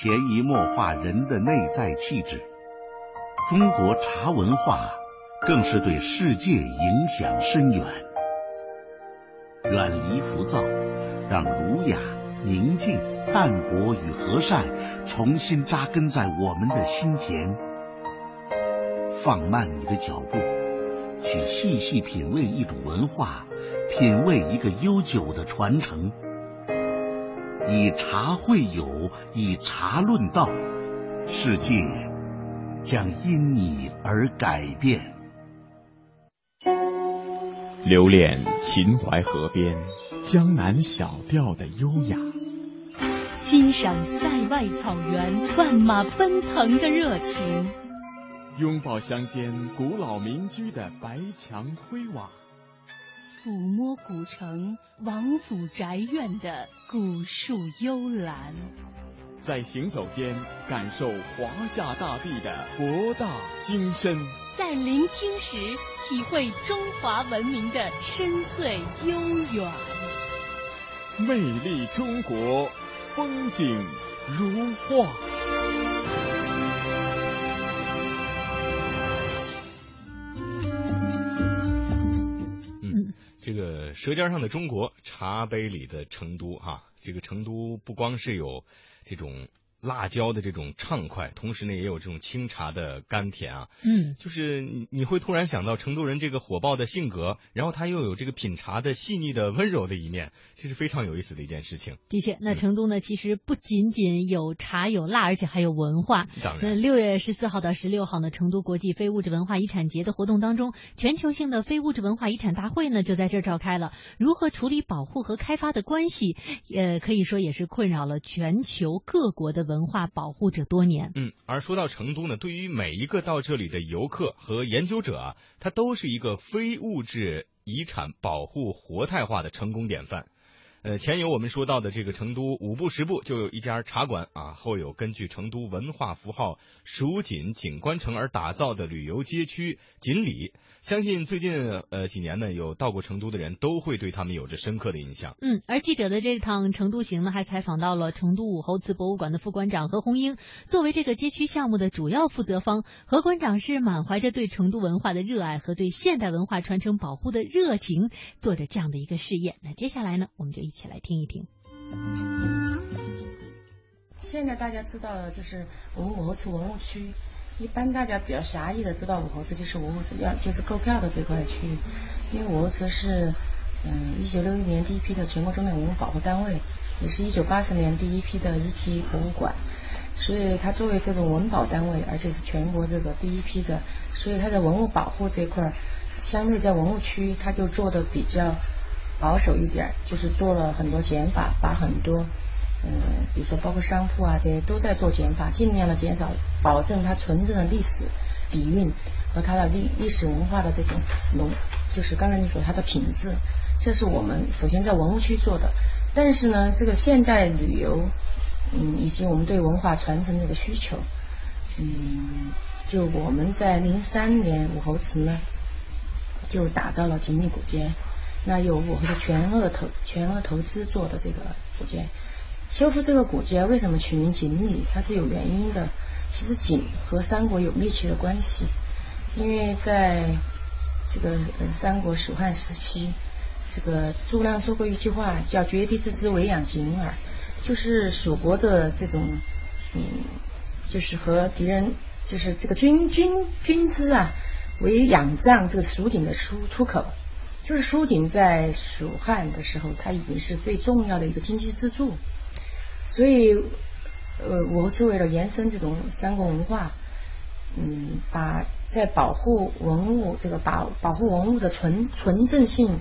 潜移默化人的内在气质，中国茶文化更是对世界影响深远。远离浮躁，让儒雅、宁静、淡泊与和善重新扎根在我们的心田。放慢你的脚步，去细细品味一种文化，品味一个悠久的传承。以茶会友，以茶论道，世界将因你而改变。留恋秦淮河边江南小调的优雅，欣赏塞外草原万马奔腾的热情，拥抱乡间古老民居的白墙灰瓦。抚摸古城王府宅院的古树幽兰，在行走间感受华夏大地的博大精深，在聆听时体会中华文明的深邃悠远。魅力中国，风景如画。这个《舌尖上的中国》，茶杯里的成都，哈，这个成都不光是有这种。辣椒的这种畅快，同时呢也有这种清茶的甘甜啊。嗯，就是你你会突然想到成都人这个火爆的性格，然后他又有这个品茶的细腻的温柔的一面，这是非常有意思的一件事情。的确，那成都呢其实不仅仅有茶有辣，而且还有文化。当然，那六月十四号到十六号呢，成都国际非物质文化遗产节的活动当中，全球性的非物质文化遗产大会呢就在这召开了。如何处理保护和开发的关系，呃，可以说也是困扰了全球各国的。文化保护者多年，嗯，而说到成都呢，对于每一个到这里的游客和研究者啊，它都是一个非物质遗产保护活态化的成功典范。呃，前有我们说到的这个成都五步十步就有一家茶馆啊，后有根据成都文化符号蜀锦景观城而打造的旅游街区锦里，相信最近呃几年呢，有到过成都的人都会对他们有着深刻的印象。嗯，而记者的这趟成都行呢，还采访到了成都武侯祠博物馆的副馆长何红英，作为这个街区项目的主要负责方，何馆长是满怀着对成都文化的热爱和对现代文化传承保护的热情，做着这样的一个事业。那接下来呢，我们就一起来听一听。现在大家知道的就是我们武侯祠文物区，一般大家比较狭义的知道武侯祠就是武侯祠要就是购票的这块区域，因为武侯祠是嗯一九六一年第一批的全国重点文物保护单位，也是一九八四年第一批的一级博物馆，所以它作为这种文保单位，而且是全国这个第一批的，所以它的文物保护这块相对在文物区它就做的比较。保守一点，就是做了很多减法，把很多，嗯，比如说包括商铺啊这些都在做减法，尽量的减少，保证它纯正的历史底蕴和它的历历史文化的这种浓，就是刚才你说它的品质，这是我们首先在文物区做的。但是呢，这个现代旅游，嗯，以及我们对文化传承这个需求，嗯，就我们在零三年武侯祠呢，就打造了锦里古街。那有我们的全额投全额投资做的这个古街，修复这个古街为什么取名锦里？它是有原因的。其实锦和三国有密切的关系，因为在这个三国蜀汉时期，这个诸葛亮说过一句话，叫“绝地之资，为养锦耳”，就是蜀国的这种，嗯，就是和敌人，就是这个军军军资啊，为仰仗这个蜀锦的出出口，就是蜀锦在蜀汉的时候，它已经是最重要的一个经济支柱，所以，呃，我是为了延伸这种三国文化，嗯，把在保护文物这个保保护文物的纯纯正性。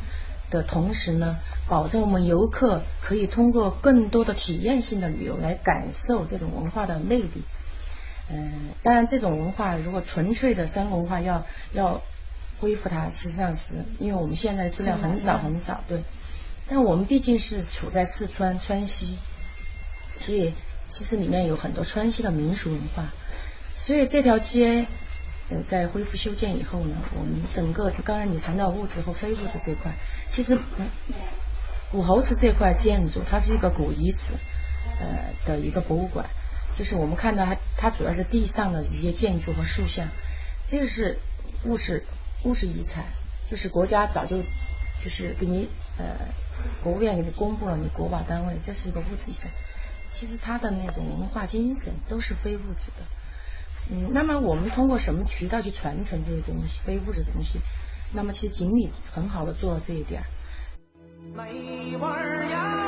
的同时呢，保证我们游客可以通过更多的体验性的旅游来感受这种文化的魅力。嗯，当然，这种文化如果纯粹的三国文化要要恢复它，实际上是因为我们现在的资料很少很少，对。但我们毕竟是处在四川川西，所以其实里面有很多川西的民俗文化，所以这条街。呃，在恢复修建以后呢，我们整个就刚才你谈到物质和非物质这块，其实武侯祠这块建筑，它是一个古遗址呃的一个博物馆，就是我们看到它，它主要是地上的一些建筑和塑像，这个是物质物质遗产，就是国家早就就是给你呃国务院给你公布了你国保单位，这是一个物质遗产，其实它的那种文化精神都是非物质的。嗯，那么我们通过什么渠道去传承这些东西，非物质的东西？那么其实锦鲤很好的做了这一点。美味呀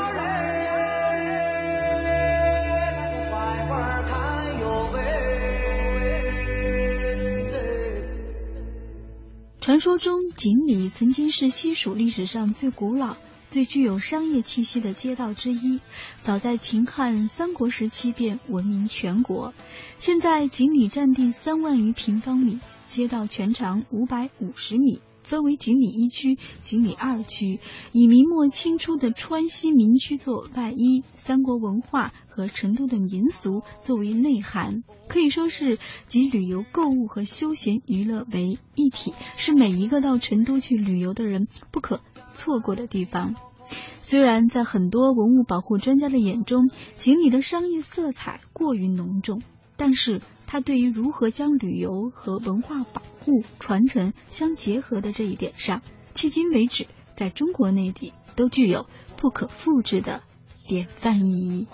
传说中，锦里曾经是西蜀历史上最古老。最具有商业气息的街道之一，早在秦汉三国时期便闻名全国。现在锦里占地三万余平方米，街道全长五百五十米，分为锦里一区、锦里二区，以明末清初的川西民居作外衣，三国文化和成都的民俗作为内涵，可以说是集旅游、购物和休闲娱乐为一体，是每一个到成都去旅游的人不可。错过的地方，虽然在很多文物保护专家的眼中，锦里的商业色彩过于浓重，但是它对于如何将旅游和文化保护传承相结合的这一点上，迄今为止在中国内地都具有不可复制的典范意义。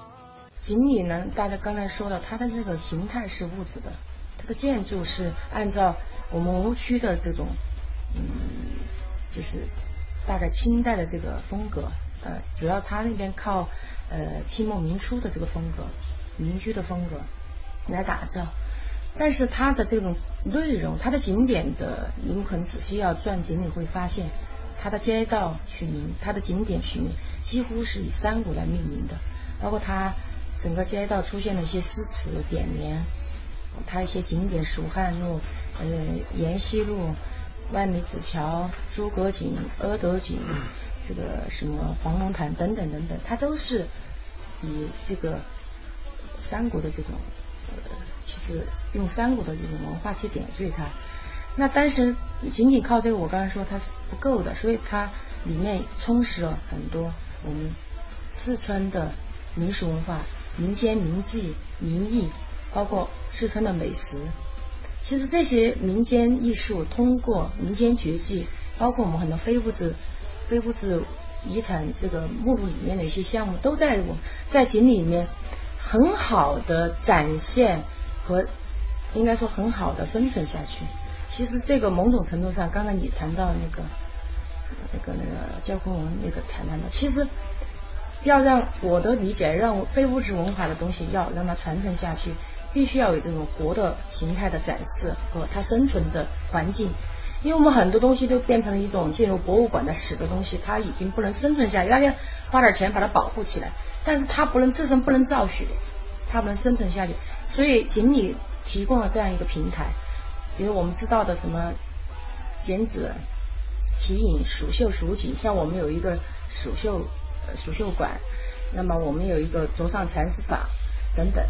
锦里呢，大家刚才说了，它的这个形态是物质的，它的建筑是按照我们吴区的这种，嗯，就是。大概清代的这个风格，呃，主要它那边靠呃清末民初的这个风格，民居的风格来打造。但是它的这种内容，它的景点的，你们可能仔细要转景，你会发现它的街道取名，它的景点取名几乎是以山谷来命名的，包括它整个街道出现了一些诗词点联，它一些景点蜀汉路、呃延西路。万里子桥、诸葛井、阿德井，这个什么黄龙潭等等等等，它都是以这个山谷的这种，呃其实用三国的这种文化去点缀它。那但是仅仅靠这个，我刚才说它是不够的，所以它里面充实了很多我们四川的民俗文化、民间名妓、名艺，包括四川的美食。其实这些民间艺术，通过民间绝技，包括我们很多非物质、非物质遗产这个目录里面的一些项目，都在我在锦里面很好的展现和应该说很好的生存下去。其实这个某种程度上，刚才你谈到那个那个那个焦坤文那个谈谈的，其实要让我的理解，让非物质文化的东西要让它传承下去。必须要有这种活的形态的展示和它生存的环境，因为我们很多东西都变成了一种进入博物馆的史的东西，它已经不能生存下去。大家花点钱把它保护起来，但是它不能自身不能造血，它不能生存下去。所以锦鲤提供了这样一个平台，比如我们知道的什么剪纸、皮影、蜀绣、蜀锦，像我们有一个蜀绣呃蜀绣馆，那么我们有一个桌上禅师坊等等。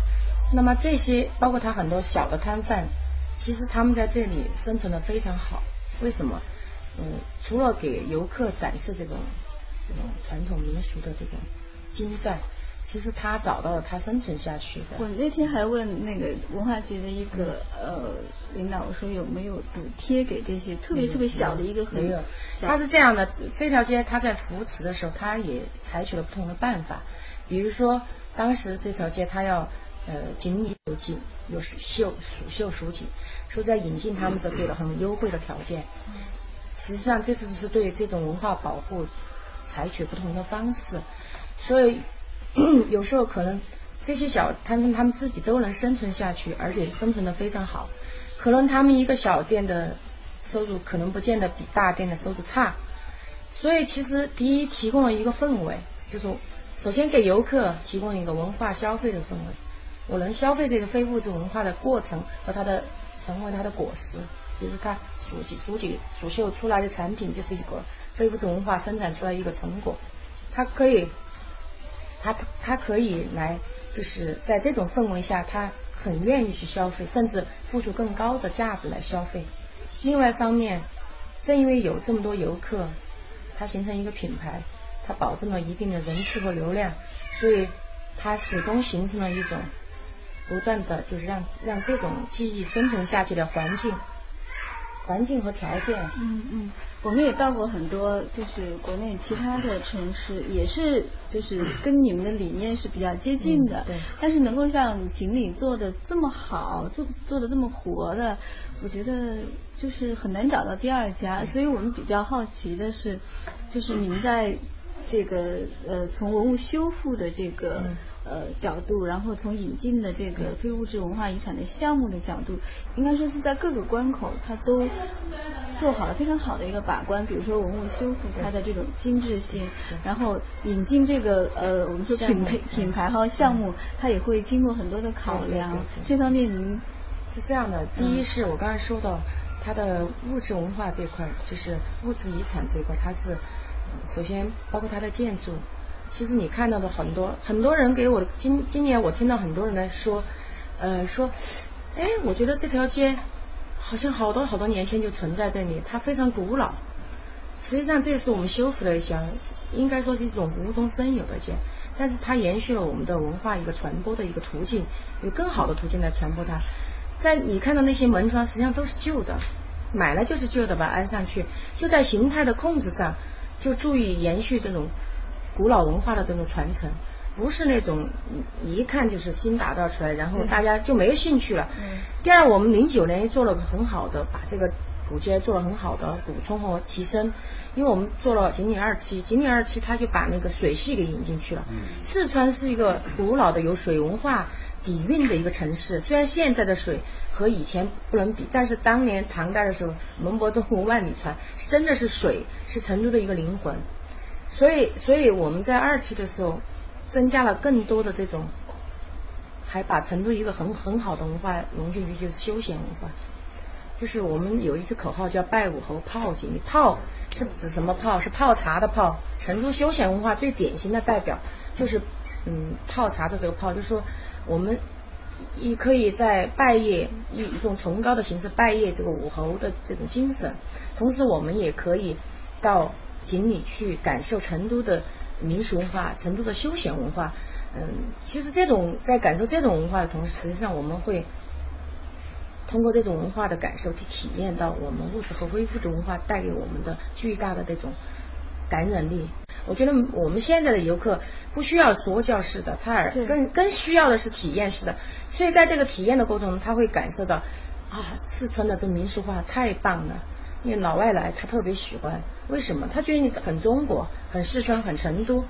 那么这些包括他很多小的摊贩，其实他们在这里生存的非常好。为什么？嗯，除了给游客展示这种这种传统民俗的这种精湛，其实他找到了他生存下去的。我那天还问那个文化局的一个呃领导，我说有没有补贴给这些特别特别小的一个？没有，他是这样的，这条街他在扶持的时候，他也采取了不同的办法，比如说当时这条街他要呃锦里有井，有绣蜀绣蜀锦，说在引进他们时候给了很优惠的条件。实际上这次是对这种文化保护采取不同的方式，所以。有时候可能这些小摊贩他们自己都能生存下去，而且生存的非常好。可能他们一个小店的收入可能不见得比大店的收入差。所以其实第一提供了一个氛围，就是首先给游客提供一个文化消费的氛围。我能消费这个非物质文化的过程和它的成为它的果实，比如它蜀锦、蜀锦、蜀绣出来的产品就是一个非物质文化生产出来一个成果，它可以。他他可以来，就是在这种氛围下，他很愿意去消费，甚至付出更高的价值来消费。另外一方面，正因为有这么多游客，它形成一个品牌，它保证了一定的人气和流量，所以它始终形成了一种不断的就是让让这种记忆生存下去的环境。环境和条件，嗯嗯，我们也到过很多，就是国内其他的城市，也是就是跟你们的理念是比较接近的，对。但是能够像锦鲤做的这么好，做做的这么活的，我觉得就是很难找到第二家。所以我们比较好奇的是，就是你们在这个呃从文物修复的这个。呃，角度，然后从引进的这个非物质文化遗产的项目的角度，应该说是在各个关口，它都做好了非常好的一个把关。比如说文物修复它的这种精致性，然后引进这个呃，我们说品牌品牌和项目，它也会经过很多的考量。这方面您是这样的，第一是我刚才说到它的物质文化这块，就是物质遗产这块，它是首先包括它的建筑。其实你看到的很多很多人给我今今年我听到很多人来说，呃说，哎，我觉得这条街好像好多好多年前就存在这里，它非常古老。实际上这也是我们修复的一条，应该说是一种无中生有的街，但是它延续了我们的文化一个传播的一个途径，有更好的途径来传播它。在你看到那些门窗，实际上都是旧的，买了就是旧的吧，安上去就在形态的控制上就注意延续这种。古老文化的这种传承，不是那种你一看就是新打造出来，然后大家就没有兴趣了。第二，我们零九年做了个很好的，把这个古街做了很好的补充和提升，因为我们做了锦里二期，锦里二期它就把那个水系给引进去了。四川是一个古老的有水文化底蕴的一个城市，虽然现在的水和以前不能比，但是当年唐代的时候，门泊东吴万里船，真的是水是成都的一个灵魂。所以，所以我们在二期的时候，增加了更多的这种，还把成都一个很很好的文化融进去，就是休闲文化。就是我们有一句口号叫“拜武侯泡锦”，泡是指什么泡？是泡茶的泡。成都休闲文化最典型的代表就是嗯泡茶的这个泡，就是说我们也可以在拜谒以一种崇高的形式拜谒这个武侯的这种精神，同时我们也可以到。锦里去感受成都的民俗文化，成都的休闲文化。嗯，其实这种在感受这种文化的同时，实际上我们会通过这种文化的感受去体验到我们物质和非物质文化带给我们的巨大的这种感染力。我觉得我们现在的游客不需要说教式的，他而更更需要的是体验式的。所以在这个体验的过程中，他会感受到啊，四川的这民俗化太棒了。因为老外来，他特别喜欢。为什么？他觉得你很中国，很四川，很成都。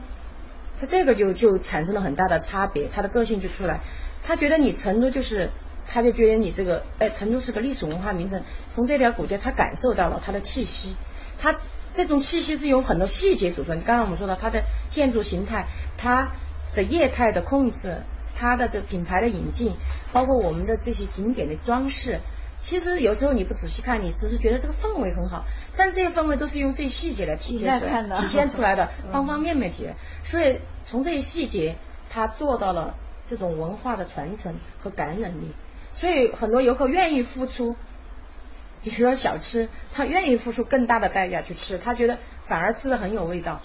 他这个就就产生了很大的差别，他的个性就出来。他觉得你成都就是，他就觉得你这个，哎，成都是个历史文化名城。从这条古街，他感受到了它的气息。它这种气息是由很多细节组成。刚刚我们说到它的建筑形态，它的业态的控制，它的这品牌的引进，包括我们的这些景点的装饰。其实有时候你不仔细看，你只是觉得这个氛围很好，但这些氛围都是用这些细节来体现出来、体现出来的，方方面面体现。所以从这些细节，他做到了这种文化的传承和感染力。所以很多游客愿意付出，比如说小吃，他愿意付出更大的代价去吃，他觉得反而吃的很有味道。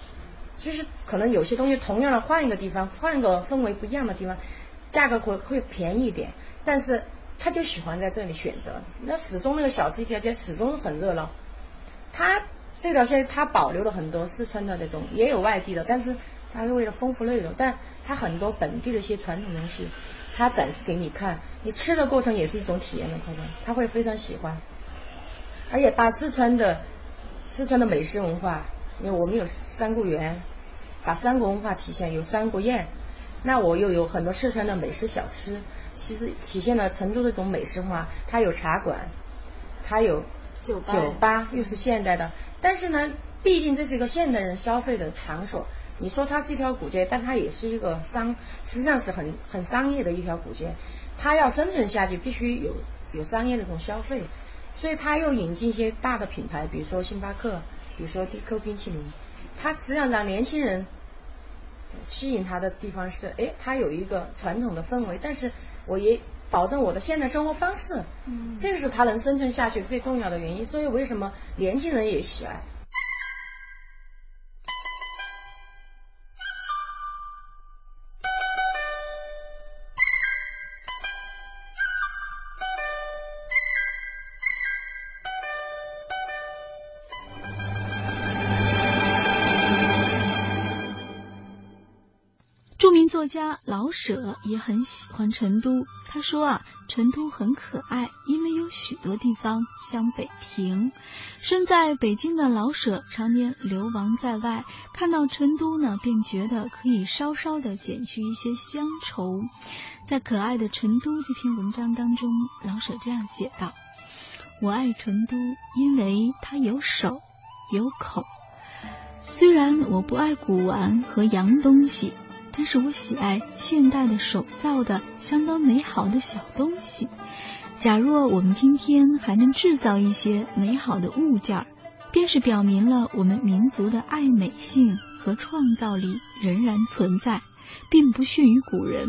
就是可能有些东西同样的换一个地方，换个氛围不一样的地方，价格会会便宜一点，但是他就喜欢在这里选择。那始终那个小吃一条街始终很热闹，他这条线他保留了很多四川的那种，也有外地的，但是他是为了丰富内容，但他很多本地的一些传统东西，他展示给你看，你吃的过程也是一种体验的过程，他会非常喜欢，而且把四川的四川的美食文化，因为我们有三顾园。把三国文化体现有三国宴，那我又有很多四川的美食小吃，其实体现了成都这种美食化。它有茶馆，它有酒吧，又是现代的。但是呢，毕竟这是一个现代人消费的场所。你说它是一条古街，但它也是一个商，实际上是很很商业的一条古街。它要生存下去，必须有有商业的这种消费，所以它又引进一些大的品牌，比如说星巴克，比如说 DQ 冰淇淋。它实际上让年轻人吸引他的地方是，哎，它有一个传统的氛围，但是我也保证我的现在生活方式，嗯，这个是他能生存下去最重要的原因。所以为什么年轻人也喜爱？作家老舍也很喜欢成都。他说啊，成都很可爱，因为有许多地方像北平。身在北京的老舍常年流亡在外，看到成都呢，便觉得可以稍稍的减去一些乡愁。在《可爱的成都》这篇文章当中，老舍这样写道：“我爱成都，因为它有手有口。虽然我不爱古玩和洋东西。”但是我喜爱现代的手造的相当美好的小东西。假若我们今天还能制造一些美好的物件，便是表明了我们民族的爱美性和创造力仍然存在，并不逊于古人。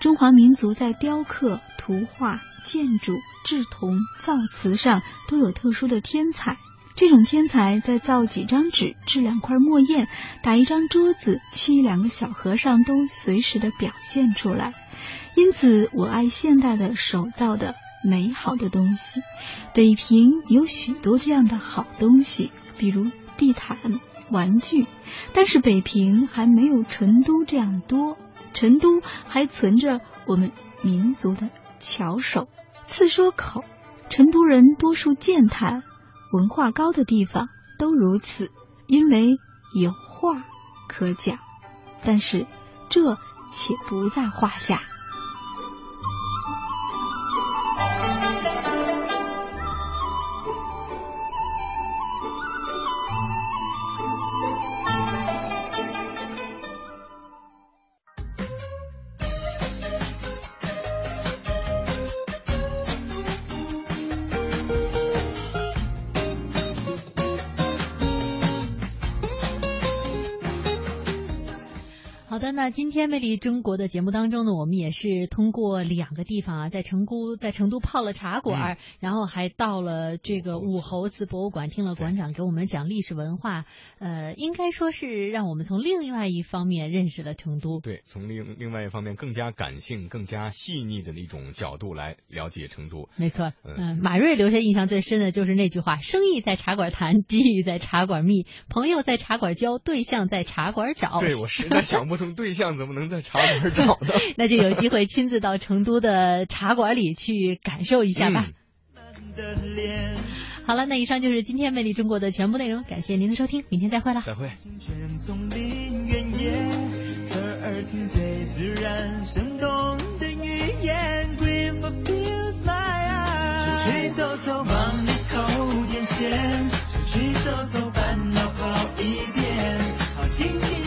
中华民族在雕刻、图画、建筑、制铜、造瓷上都有特殊的天才。这种天才在造几张纸、制两块墨砚、打一张桌子、漆两个小和尚都随时的表现出来。因此，我爱现代的手造的美好的东西。北平有许多这样的好东西，比如地毯、玩具，但是北平还没有成都这样多。成都还存着我们民族的巧手。次说口，成都人多数健谈。文化高的地方都如此，因为有话可讲。但是这且不在话下。那今天魅力中国的节目当中呢，我们也是通过两个地方啊，在成都，在成都泡了茶馆，然后还到了这个武侯祠博物馆，听了馆长给我们讲历史文化，呃，应该说是让我们从另外一方面认识了成都。对，从另另外一方面更加感性、更加细腻的一种角度来了解成都。没错，嗯，马瑞留下印象最深的就是那句话：生意在茶馆谈，机遇在茶馆觅，朋友在茶馆交，对象在茶馆找。对我实在想不通对。对象怎么能在茶馆找到？那就有机会亲自到成都的茶馆里去感受一下吧。好了，那以上就是今天魅力中国的全部内容，感谢您的收听，明天再会了。再会。瞬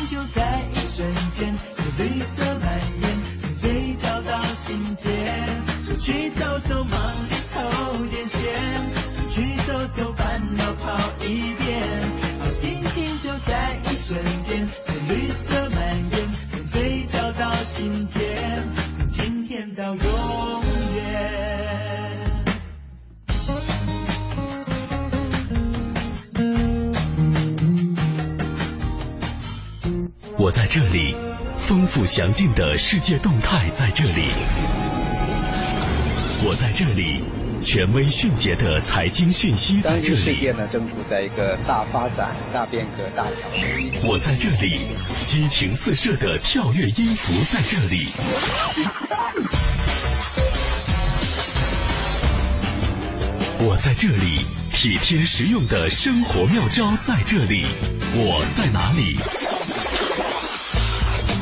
详尽的世界动态在这里。我在这里，权威迅捷的财经讯息在这里。世界呢正处在一个大发展、大变革、大。我在这里，激情四射的跳跃音符在这里。我在这里，体贴实用的生活妙招在这里。我在哪里？